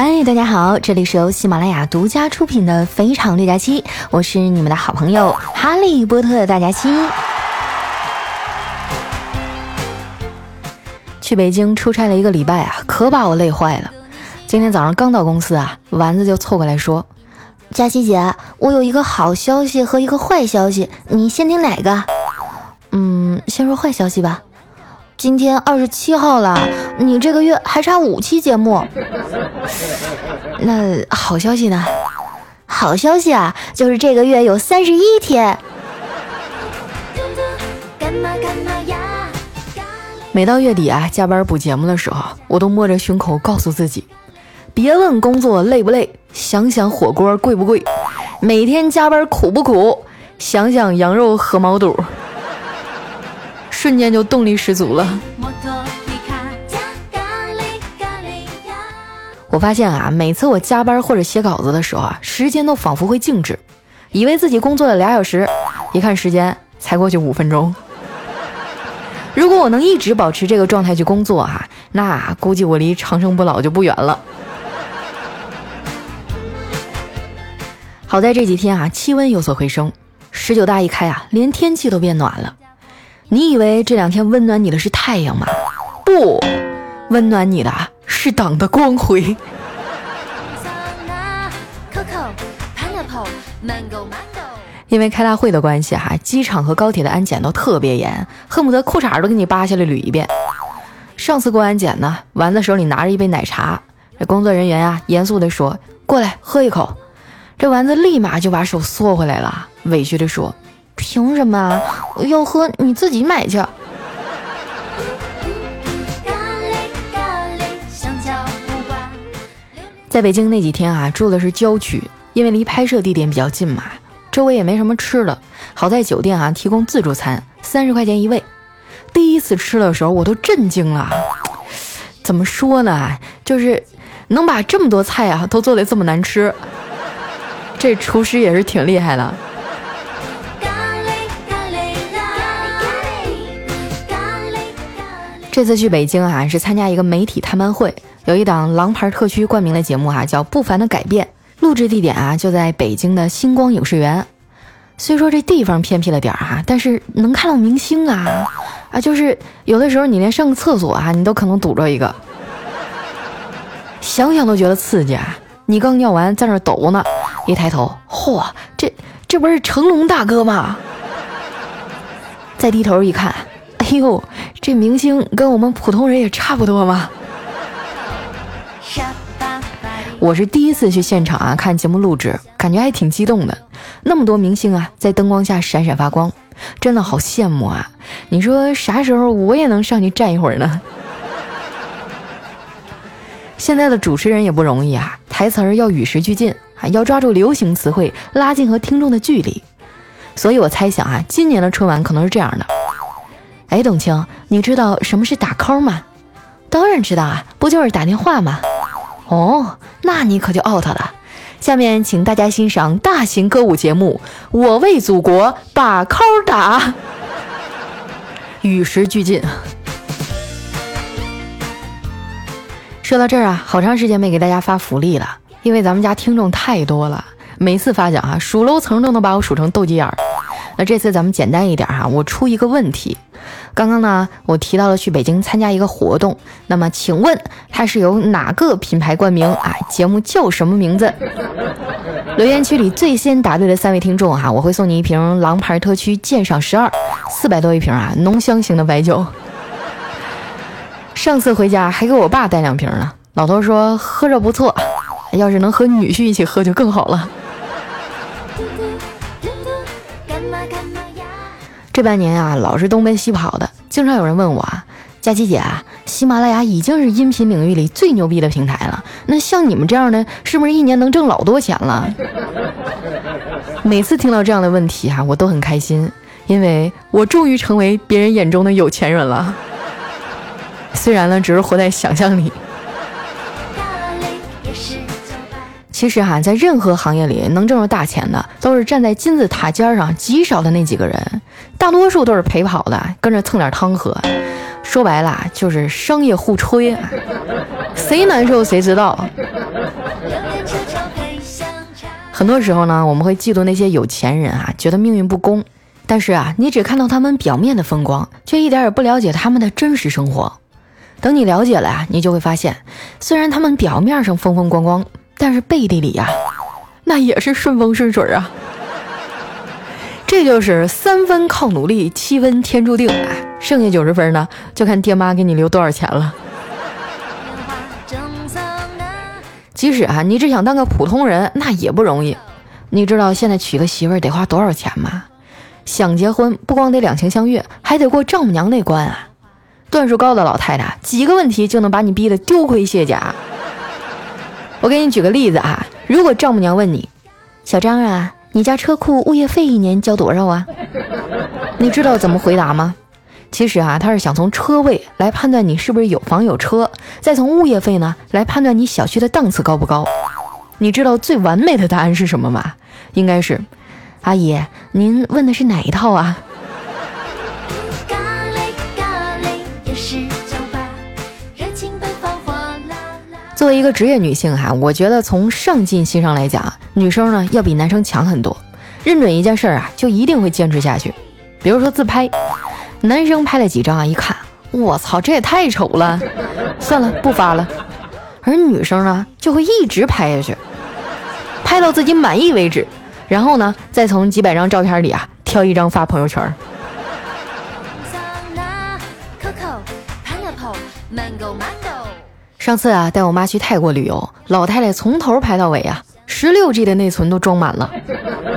嗨，大家好，这里是由喜马拉雅独家出品的《非常六加七》，我是你们的好朋友哈利波特大家七。去北京出差了一个礼拜啊，可把我累坏了。今天早上刚到公司啊，丸子就凑过来说：“佳琪姐，我有一个好消息和一个坏消息，你先听哪个？”嗯，先说坏消息吧。今天二十七号了，你这个月还差五期节目。那好消息呢？好消息啊，就是这个月有三十一天。每到月底啊，加班补节目的时候，我都摸着胸口告诉自己：别问工作累不累，想想火锅贵不贵；每天加班苦不苦，想想羊肉和毛肚。瞬间就动力十足了。我发现啊，每次我加班或者写稿子的时候啊，时间都仿佛会静止，以为自己工作了俩小时，一看时间才过去五分钟。如果我能一直保持这个状态去工作啊，那估计我离长生不老就不远了。好在这几天啊，气温有所回升，十九大一开啊，连天气都变暖了。你以为这两天温暖你的是太阳吗？不，温暖你的是党的光辉。因为开大会的关系哈，机场和高铁的安检都特别严，恨不得裤衩都给你扒下来捋一遍。上次过安检呢，丸子手里拿着一杯奶茶，这工作人员啊严肃地说：“过来喝一口。”这丸子立马就把手缩回来了，委屈地说。凭什么啊要喝？你自己买去。在北京那几天啊，住的是郊区，因为离拍摄地点比较近嘛，周围也没什么吃的。好在酒店啊提供自助餐，三十块钱一位。第一次吃的时候，我都震惊了。怎么说呢？就是能把这么多菜啊都做的这么难吃，这厨师也是挺厉害的。这次去北京啊，是参加一个媒体探班会，有一档狼牌特区冠名的节目啊，叫《不凡的改变》，录制地点啊就在北京的星光影视园。虽说这地方偏僻了点儿哈，但是能看到明星啊啊，就是有的时候你连上个厕所啊，你都可能堵着一个，想想都觉得刺激啊！你刚尿完在那抖呢，一抬头，嚯，这这不是成龙大哥吗？再低头一看。哎呦，这明星跟我们普通人也差不多嘛。我是第一次去现场啊，看节目录制，感觉还挺激动的。那么多明星啊，在灯光下闪闪发光，真的好羡慕啊！你说啥时候我也能上去站一会儿呢？现在的主持人也不容易啊，台词儿要与时俱进，啊要抓住流行词汇，拉近和听众的距离。所以我猜想啊，今年的春晚可能是这样的。哎，董卿，你知道什么是打 call 吗？当然知道啊，不就是打电话吗？哦，那你可就 out 了。下面请大家欣赏大型歌舞节目《我为祖国把 call 打》，与时俱进。说到这儿啊，好长时间没给大家发福利了，因为咱们家听众太多了，每次发奖啊，数楼层都能把我数成斗鸡眼儿。那这次咱们简单一点哈，我出一个问题。刚刚呢，我提到了去北京参加一个活动，那么请问它是由哪个品牌冠名啊？节目叫什么名字？留言区里最先答对的三位听众哈，我会送你一瓶狼牌特区鉴赏十二，四百多一瓶啊，浓香型的白酒。上次回家还给我爸带两瓶呢，老头说喝着不错，要是能和女婿一起喝就更好了。这半年啊，老是东奔西跑的，经常有人问我啊，佳琪姐啊，喜马拉雅已经是音频领域里最牛逼的平台了，那像你们这样的，是不是一年能挣老多钱了？每次听到这样的问题哈，我都很开心，因为我终于成为别人眼中的有钱人了。虽然呢，只是活在想象里。其实哈，在任何行业里能挣着大钱的，都是站在金字塔尖上极少的那几个人，大多数都是陪跑的，跟着蹭点汤喝。说白了就是商业互吹，谁难受谁知道。很多时候呢，我们会嫉妒那些有钱人啊，觉得命运不公。但是啊，你只看到他们表面的风光，却一点也不了解他们的真实生活。等你了解了啊，你就会发现，虽然他们表面上风风光光，但是背地里呀，那也是顺风顺水啊。这就是三分靠努力，七分天注定。剩下九十分呢，就看爹妈给你留多少钱了。即使啊，你只想当个普通人，那也不容易。你知道现在娶个媳妇儿得花多少钱吗？想结婚不光得两情相悦，还得过丈母娘那关啊！段数高的老太太，几个问题就能把你逼得丢盔卸甲。我给你举个例子啊，如果丈母娘问你，小张啊，你家车库物业费一年交多少啊？你知道怎么回答吗？其实啊，他是想从车位来判断你是不是有房有车，再从物业费呢来判断你小区的档次高不高。你知道最完美的答案是什么吗？应该是，阿姨，您问的是哪一套啊？作为一个职业女性哈，我觉得从上进心上来讲，女生呢要比男生强很多。认准一件事儿啊，就一定会坚持下去。比如说自拍。男生拍了几张啊？一看，我操，这也太丑了，算了，不发了。而女生呢，就会一直拍下去，拍到自己满意为止，然后呢，再从几百张照片里啊，挑一张发朋友圈。上次啊，带我妈去泰国旅游，老太太从头拍到尾啊，十六 G 的内存都装满了。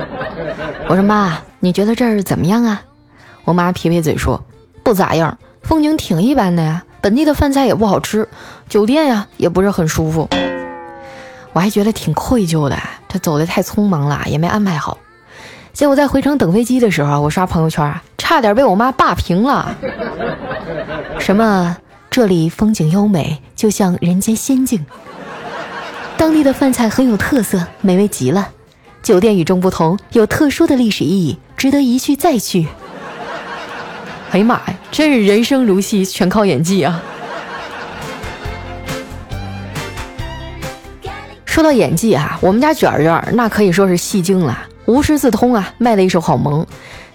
我说妈，你觉得这儿怎么样啊？我妈撇撇嘴说：“不咋样，风景挺一般的呀，本地的饭菜也不好吃，酒店呀也不是很舒服。”我还觉得挺愧疚的，这走的太匆忙了，也没安排好。结果在回程等飞机的时候，我刷朋友圈啊，差点被我妈霸屏了。什么这里风景优美，就像人间仙境；当地的饭菜很有特色，美味极了；酒店与众不同，有特殊的历史意义，值得一去再去。哎呀妈呀，真是人生如戏，全靠演技啊！说到演技啊，我们家卷卷那可以说是戏精了，无师自通啊，卖的一手好萌。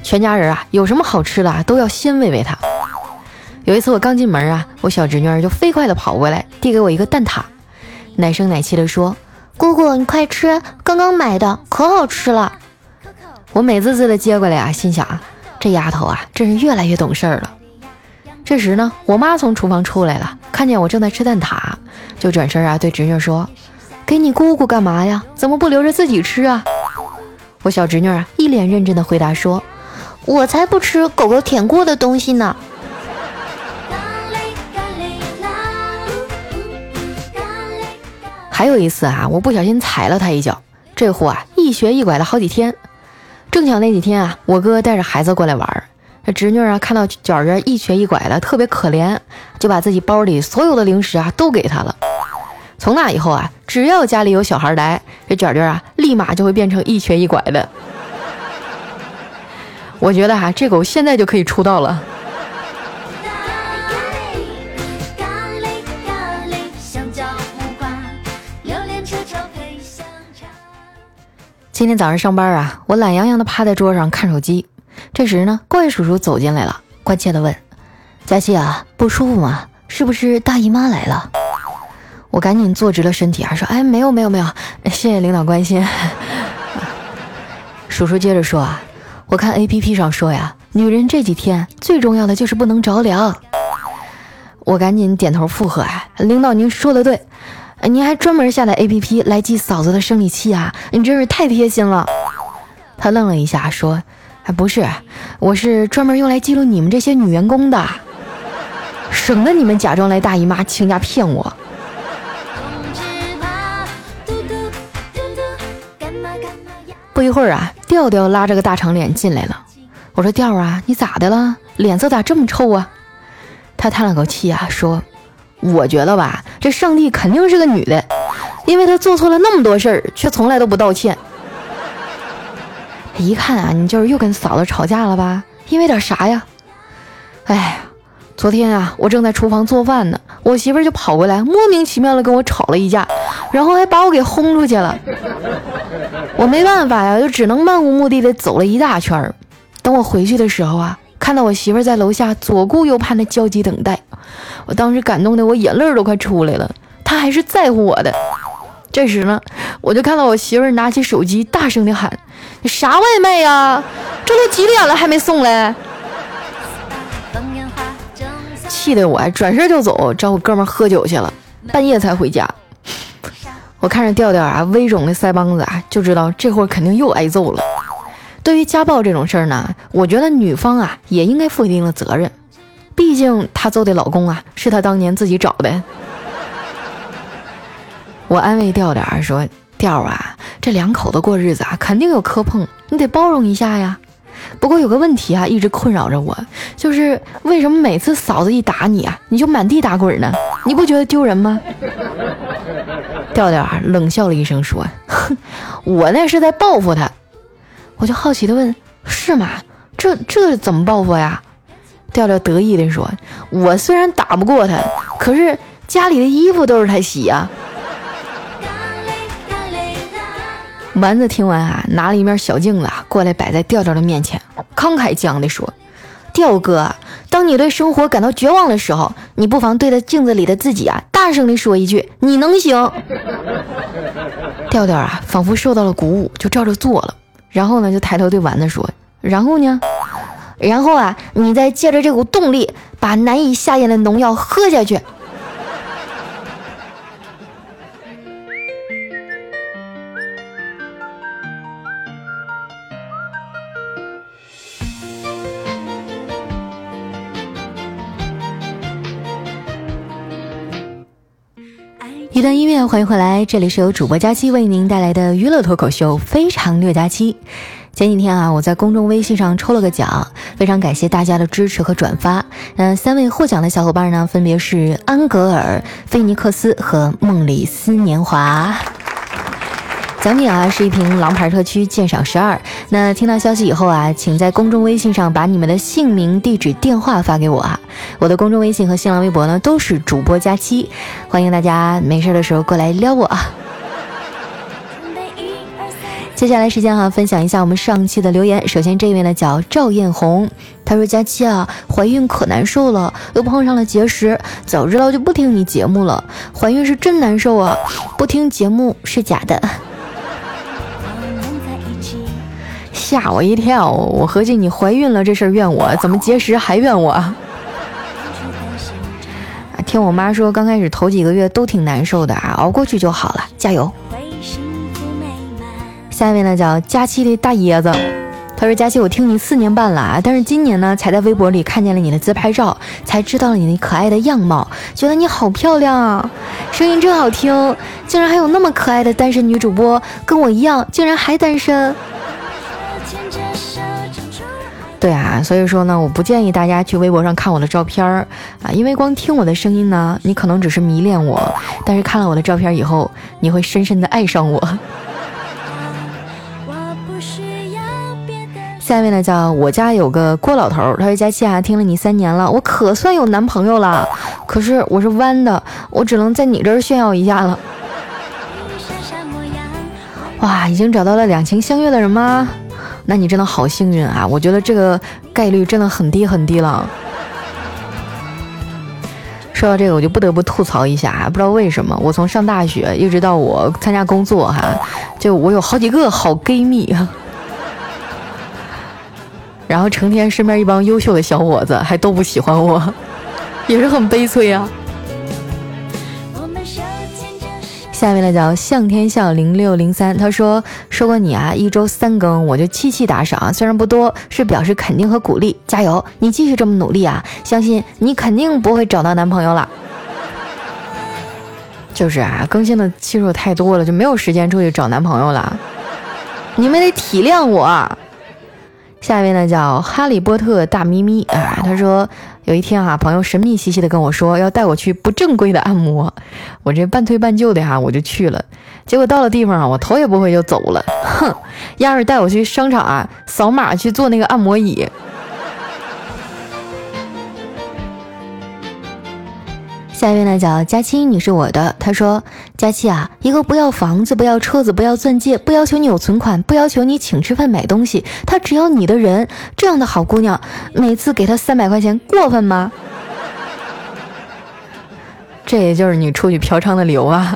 全家人啊，有什么好吃的都要先喂喂他。有一次我刚进门啊，我小侄女儿就飞快的跑过来，递给我一个蛋挞，奶声奶气的说：“姑姑，你快吃，刚刚买的，可好吃了。”我美滋滋的接过来啊，心想啊。这丫头啊，真是越来越懂事儿了。这时呢，我妈从厨房出来了，看见我正在吃蛋挞，就转身啊对侄女说：“给你姑姑干嘛呀？怎么不留着自己吃啊？”我小侄女啊一脸认真的回答说：“我才不吃狗狗舔过的东西呢。”还有一次啊，我不小心踩了它一脚，这货啊一瘸一拐了好几天。正巧那几天啊，我哥带着孩子过来玩，这侄女啊看到卷卷一瘸一拐的，特别可怜，就把自己包里所有的零食啊都给他了。从那以后啊，只要家里有小孩来，这卷卷啊立马就会变成一瘸一拐的。我觉得哈，这狗现在就可以出道了。今天早上上班啊，我懒洋洋地趴在桌上看手机。这时呢，怪叔叔走进来了，关切地问：“佳琪啊，不舒服吗？是不是大姨妈来了？”我赶紧坐直了身体啊，说：“哎，没有没有没有，谢谢领导关心。”叔叔接着说：“啊，我看 A P P 上说呀，女人这几天最重要的就是不能着凉。”我赶紧点头附和：“哎，领导您说的对。”您还专门下载 A P P 来记嫂子的生理期啊？你真是太贴心了。他愣了一下，说：“还不是，我是专门用来记录你们这些女员工的，省得你们假装来大姨妈请假骗我。”不一会儿啊，调调拉着个大长脸进来了。我说：“调啊，你咋的了？脸色咋这么臭啊？”他叹了口气啊，说。我觉得吧，这上帝肯定是个女的，因为她做错了那么多事儿，却从来都不道歉。一看啊，你就是又跟嫂子吵架了吧？因为点啥呀？哎呀，昨天啊，我正在厨房做饭呢，我媳妇儿就跑过来，莫名其妙的跟我吵了一架，然后还把我给轰出去了。我没办法呀，就只能漫无目的的走了一大圈儿。等我回去的时候啊，看到我媳妇儿在楼下左顾右盼的焦急等待，我当时感动的我眼泪都快出来了。她还是在乎我的。这时呢，我就看到我媳妇儿拿起手机，大声的喊：“你啥外卖呀？这都几点了还没送来？”气得我转身就走，找我哥们喝酒去了，半夜才回家。我看着调调啊，微肿的腮帮子啊，就知道这会儿肯定又挨揍了。对于家暴这种事儿呢，我觉得女方啊也应该负一定的责任，毕竟她揍的老公啊是她当年自己找的。我安慰调调说：“调啊，这两口子过日子啊，肯定有磕碰，你得包容一下呀。”不过有个问题啊，一直困扰着我，就是为什么每次嫂子一打你啊，你就满地打滚呢？你不觉得丢人吗？调调啊，冷笑了一声说：“哼，我那是在报复他。”我就好奇的问：“是吗？这这怎么报复呀？”调调得意的说：“我虽然打不过他，可是家里的衣服都是他洗呀。”丸子听完啊，拿了一面小镜子过来摆在调调的面前，慷慨激昂地说：“调哥，当你对生活感到绝望的时候，你不妨对着镜子里的自己啊，大声地说一句‘你能行’。”调调啊，仿佛受到了鼓舞，就照着做了。然后呢，就抬头对丸子说：“然后呢？然后啊，你再借着这股动力，把难以下咽的农药喝下去。”一段音乐，欢迎回来，这里是由主播佳期为您带来的娱乐脱口秀《非常虐佳期》。前几天啊，我在公众微信上抽了个奖，非常感谢大家的支持和转发。那，三位获奖的小伙伴呢，分别是安格尔、菲尼克斯和梦里思年华。奖品啊是一瓶狼牌特区鉴赏十二。那听到消息以后啊，请在公众微信上把你们的姓名、地址、电话发给我啊。我的公众微信和新浪微博呢都是主播佳期，欢迎大家没事的时候过来撩我啊。接下来时间哈，分享一下我们上期的留言。首先这位呢叫赵艳红，她说佳期啊，怀孕可难受了，又碰上了节食，早知道就不听你节目了。怀孕是真难受啊，不听节目是假的。吓我一跳！我合计你怀孕了这事儿怨我，怎么节食还怨我？啊，听我妈说，刚开始头几个月都挺难受的啊，熬过去就好了，加油！下面呢叫佳期的大椰子，他说：“佳期，我听你四年半了啊，但是今年呢才在微博里看见了你的自拍照，才知道了你那可爱的样貌，觉得你好漂亮啊，声音真好听，竟然还有那么可爱的单身女主播，跟我一样，竟然还单身。”对啊，所以说呢，我不建议大家去微博上看我的照片儿啊，因为光听我的声音呢，你可能只是迷恋我，但是看了我的照片以后，你会深深的爱上我。下面呢，叫我家有个郭老头，他说佳期啊，听了你三年了，我可算有男朋友了，可是我是弯的，我只能在你这儿炫耀一下了。哇，已经找到了两情相悦的人吗？那你真的好幸运啊！我觉得这个概率真的很低很低了。说到这个，我就不得不吐槽一下啊！不知道为什么，我从上大学一直到我参加工作哈，就我有好几个好闺蜜，然后成天身边一帮优秀的小伙子还都不喜欢我，也是很悲催啊。下面呢叫向天笑零六零三，他说说过你啊，一周三更我就七七打赏，虽然不多，是表示肯定和鼓励，加油，你继续这么努力啊，相信你肯定不会找到男朋友了。就是啊，更新的期数太多了，就没有时间出去找男朋友了，你们得体谅我。下一位呢叫哈利波特大咪咪啊，他说有一天啊，朋友神秘兮兮的跟我说要带我去不正规的按摩，我这半推半就的哈，我就去了。结果到了地方啊，我头也不回就走了，哼，要是带我去商场啊，扫码去做那个按摩椅。下一位呢叫佳期，你是我的。他说：“佳期啊，一个不要房子、不要车子、不要钻戒、不要求你有存款、不要求你请吃饭买东西，他只要你的人，这样的好姑娘，每次给他三百块钱，过分吗？” 这也就是你出去嫖娼的理由啊。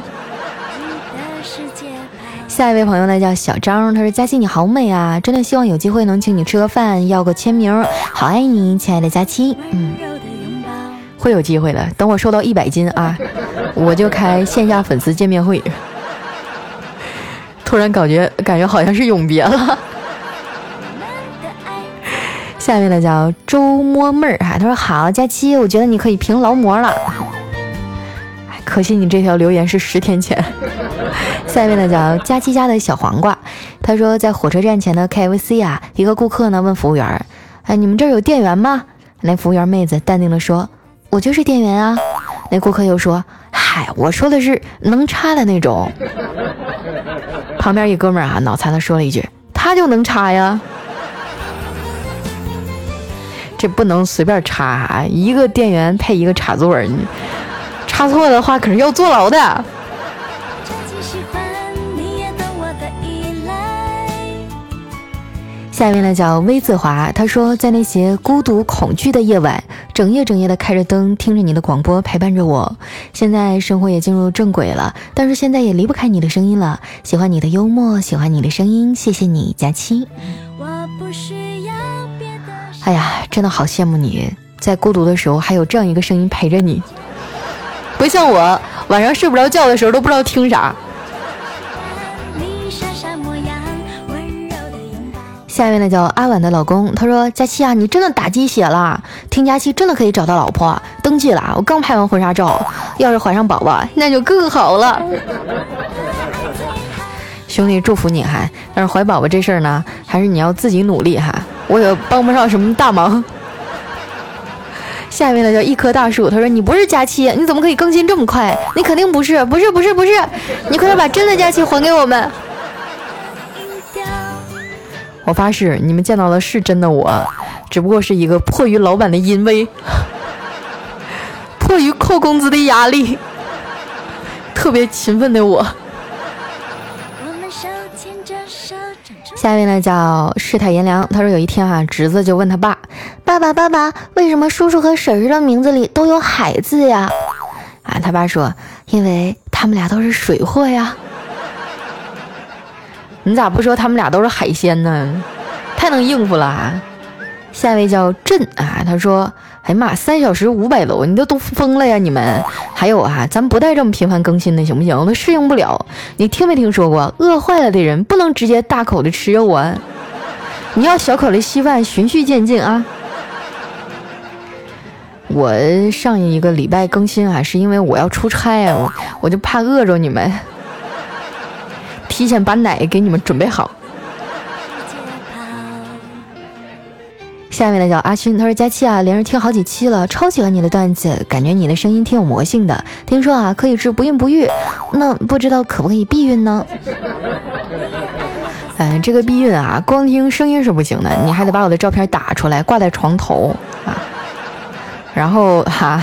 下一位朋友呢叫小张，他说：“佳期你好美啊，真的希望有机会能请你吃个饭，要个签名，好爱你，亲爱的佳期。”嗯。会有机会的，等我瘦到一百斤啊，我就开线下粉丝见面会。突然感觉感觉好像是永别了。下面呢叫周摸妹儿哈，他说好佳期，我觉得你可以评劳模了。可惜你这条留言是十天前。下面呢叫佳期家的小黄瓜，他说在火车站前的 KFC 啊，一个顾客呢问服务员，哎，你们这儿有店员吗？那服务员妹子淡定的说。我就是店员啊，那顾客又说：“嗨，我说的是能插的那种。”旁边一哥们儿啊，脑残的说了一句：“他就能插呀，这不能随便插啊，一个电源配一个插座，你插错的话可是要坐牢的。”下面呢叫微子华，他说在那些孤独恐惧的夜晚，整夜整夜的开着灯，听着你的广播陪伴着我。现在生活也进入正轨了，但是现在也离不开你的声音了。喜欢你的幽默，喜欢你的声音，谢谢你，佳期。哎呀，真的好羡慕你，在孤独的时候还有这样一个声音陪着你，不像我晚上睡不着觉的时候都不知道听啥。下面呢叫阿婉的老公，他说：“佳期啊，你真的打鸡血了，听佳期真的可以找到老婆，登记了。我刚拍完婚纱照，要是怀上宝宝，那就更好了。兄弟，祝福你哈！但是怀宝宝这事儿呢，还是你要自己努力哈，我也帮不上什么大忙。”下面呢叫一棵大树，他说：“你不是佳期，你怎么可以更新这么快？你肯定不是，不是，不是，不是，你快点把真的佳期还给我们。”我发誓，你们见到的是真的我，只不过是一个迫于老板的淫威，迫于扣工资的压力，特别勤奋的我。下面呢叫世态炎凉，他说有一天啊，侄子就问他爸：“爸爸，爸爸，为什么叔叔和婶婶的名字里都有海字呀？”啊，他爸说：“因为他们俩都是水货呀。”你咋不说他们俩都是海鲜呢？太能应付了啊。下一位叫朕啊，他说：“哎呀妈，三小时五百楼，你都都疯了呀你们！还有啊，咱不带这么频繁更新的行不行？我都适应不了。你听没听说过，饿坏了的人不能直接大口的吃肉啊，你要小口的稀饭，循序渐进啊。我上一个礼拜更新啊，是因为我要出差啊，我就怕饿着你们。”提前把奶给你们准备好。下面的叫阿勋，他说：“佳期啊，连着听好几期了，超喜欢你的段子，感觉你的声音挺有魔性的。听说啊，可以治不孕不育，那不知道可不可以避孕呢？” 哎，这个避孕啊，光听声音是不行的，你还得把我的照片打出来挂在床头啊，然后哈。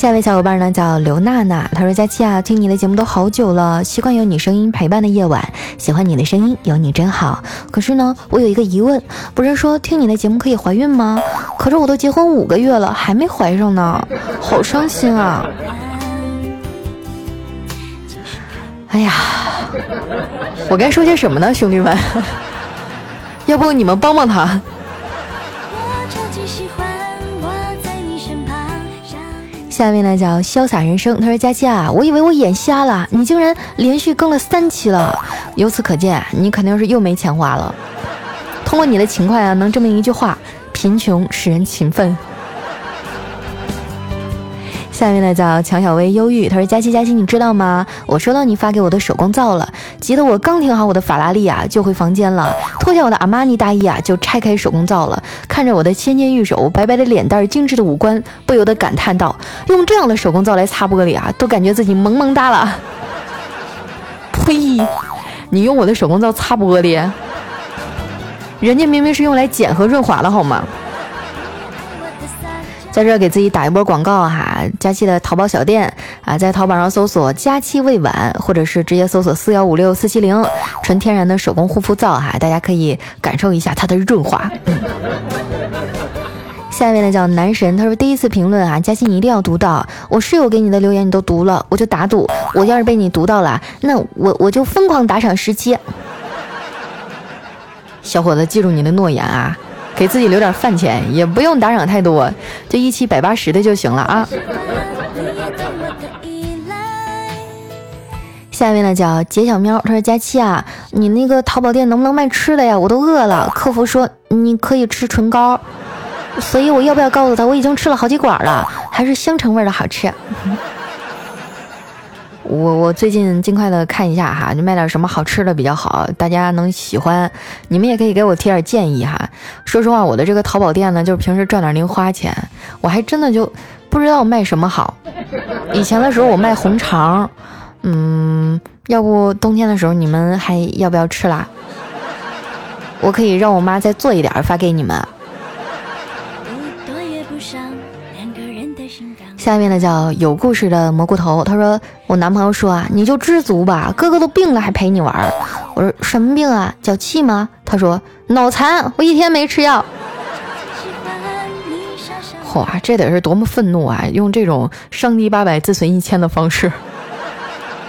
下一位小伙伴呢叫刘娜娜，她说：“佳期啊，听你的节目都好久了，习惯有你声音陪伴的夜晚，喜欢你的声音，有你真好。可是呢，我有一个疑问，不是说听你的节目可以怀孕吗？可是我都结婚五个月了，还没怀上呢，好伤心啊！哎呀，我该说些什么呢，兄弟们？要不你们帮帮他。”下面呢叫潇洒人生，他说佳佳啊，我以为我眼瞎了，你竟然连续更了三期了，由此可见，你肯定是又没钱花了。通过你的勤快啊，能证明一句话：贫穷使人勤奋。下面呢叫强小薇忧郁，他说佳期佳期，你知道吗？我收到你发给我的手工皂了，急得我刚停好我的法拉利啊，就回房间了，脱下我的阿玛尼大衣啊，就拆开手工皂了，看着我的纤纤玉手、白白的脸蛋、精致的五官，不由得感叹道：用这样的手工皂来擦玻璃啊，都感觉自己萌萌哒了。呸！你用我的手工皂擦玻璃，人家明明是用来剪和润滑的好吗？在这给自己打一波广告哈，佳期的淘宝小店啊，在淘宝上搜索“佳期未晚”，或者是直接搜索“四幺五六四七零”，纯天然的手工护肤皂哈，大家可以感受一下它的润滑。下面呢叫男神，他说第一次评论啊，佳期你一定要读到，我室友给你的留言你都读了，我就打赌，我要是被你读到了，那我我就疯狂打赏十七。小伙子，记住你的诺言啊！给自己留点饭钱，也不用打赏太多，就一期百八十的就行了啊。下面呢叫杰小喵，他说佳期啊，你那个淘宝店能不能卖吃的呀？我都饿了。客服说你可以吃唇膏，所以我要不要告诉他我已经吃了好几管了，还是香橙味的好吃。我我最近尽快的看一下哈，就卖点什么好吃的比较好，大家能喜欢。你们也可以给我提点建议哈。说实话，我的这个淘宝店呢，就是平时赚点零花钱，我还真的就不知道卖什么好。以前的时候我卖红肠，嗯，要不冬天的时候你们还要不要吃啦？我可以让我妈再做一点发给你们。下面呢叫有故事的蘑菇头，他说我男朋友说啊，你就知足吧，哥哥都病了还陪你玩。我说什么病啊？脚气吗？他说脑残，我一天没吃药。哇，这得是多么愤怒啊！用这种伤敌八百自损一千的方式。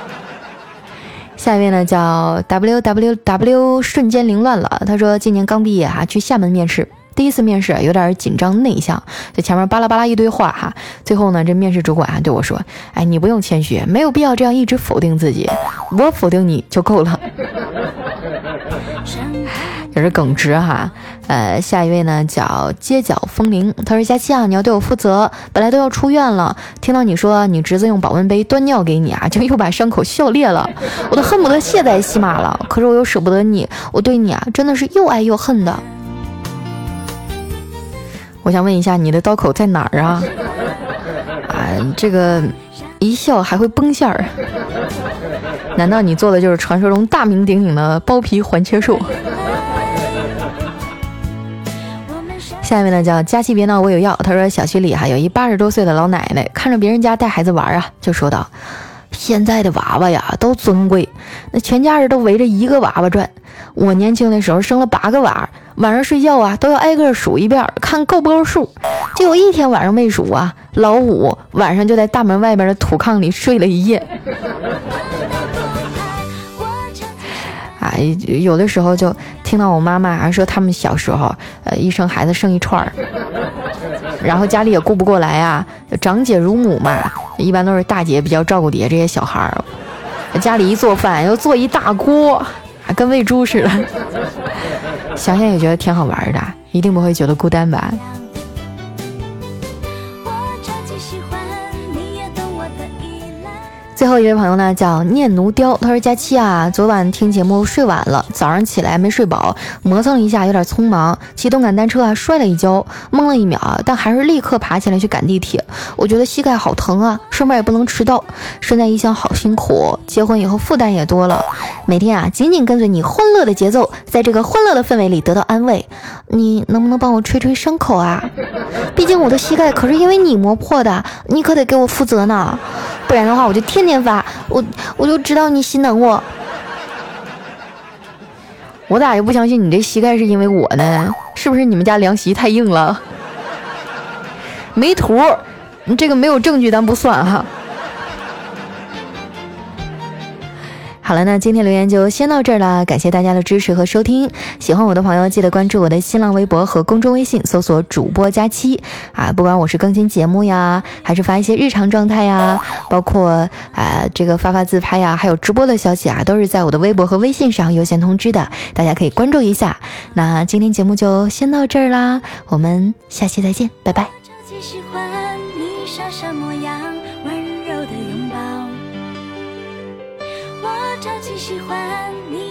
下面呢叫 w w w 瞬间凌乱了，他说今年刚毕业哈，去厦门面试。第一次面试有点紧张内向，在前面巴拉巴拉一堆话哈，最后呢，这面试主管还对我说：“哎，你不用谦虚，没有必要这样一直否定自己，我否定你就够了。”也是耿直哈。呃，下一位呢叫街角风铃，他说：“佳期啊，你要对我负责，本来都要出院了，听到你说你侄子用保温杯端尿给你啊，就又把伤口笑裂了，我都恨不得卸载西马了。可是我又舍不得你，我对你啊真的是又爱又恨的。”我想问一下，你的刀口在哪儿啊？啊，这个一笑还会崩馅儿，难道你做的就是传说中大名鼎鼎的包皮环切术？下面呢叫佳琪别闹，我有药。他说小区里哈有一八十多岁的老奶奶，看着别人家带孩子玩啊，就说道：“现在的娃娃呀都尊贵，那全家人都围着一个娃娃转。我年轻的时候生了八个娃。”晚上睡觉啊，都要挨个数一遍，看够不够数。就有一天晚上没数啊，老五晚上就在大门外边的土炕里睡了一夜。啊，有的时候就听到我妈妈还说，他们小时候，呃，一生孩子生一串儿，然后家里也顾不过来啊，长姐如母嘛，一般都是大姐比较照顾底下这些小孩儿，家里一做饭要做一大锅，跟喂猪似的。想想也觉得挺好玩的，一定不会觉得孤单吧。最后一位朋友呢，叫念奴雕。他说：“佳期啊，昨晚听节目睡晚了，早上起来没睡饱，磨蹭一下，有点匆忙，骑动感单车啊摔了一跤，懵了一秒啊，但还是立刻爬起来去赶地铁。我觉得膝盖好疼啊，上班也不能迟到。身在一想，好辛苦，结婚以后负担也多了，每天啊紧紧跟随你欢乐的节奏，在这个欢乐的氛围里得到安慰。你能不能帮我吹吹伤口啊？毕竟我的膝盖可是因为你磨破的，你可得给我负责呢。”不然的话，我就天天发，我我就知道你心疼我。我咋就不相信你这膝盖是因为我呢？是不是你们家凉席太硬了？没图，这个没有证据，咱不算哈。好了，那今天留言就先到这儿了，感谢大家的支持和收听。喜欢我的朋友，记得关注我的新浪微博和公众微信，搜索主播佳期啊。不管我是更新节目呀，还是发一些日常状态呀，包括啊这个发发自拍呀，还有直播的消息啊，都是在我的微博和微信上优先通知的，大家可以关注一下。那今天节目就先到这儿啦，我们下期再见，拜拜。喜欢你也超级喜欢你。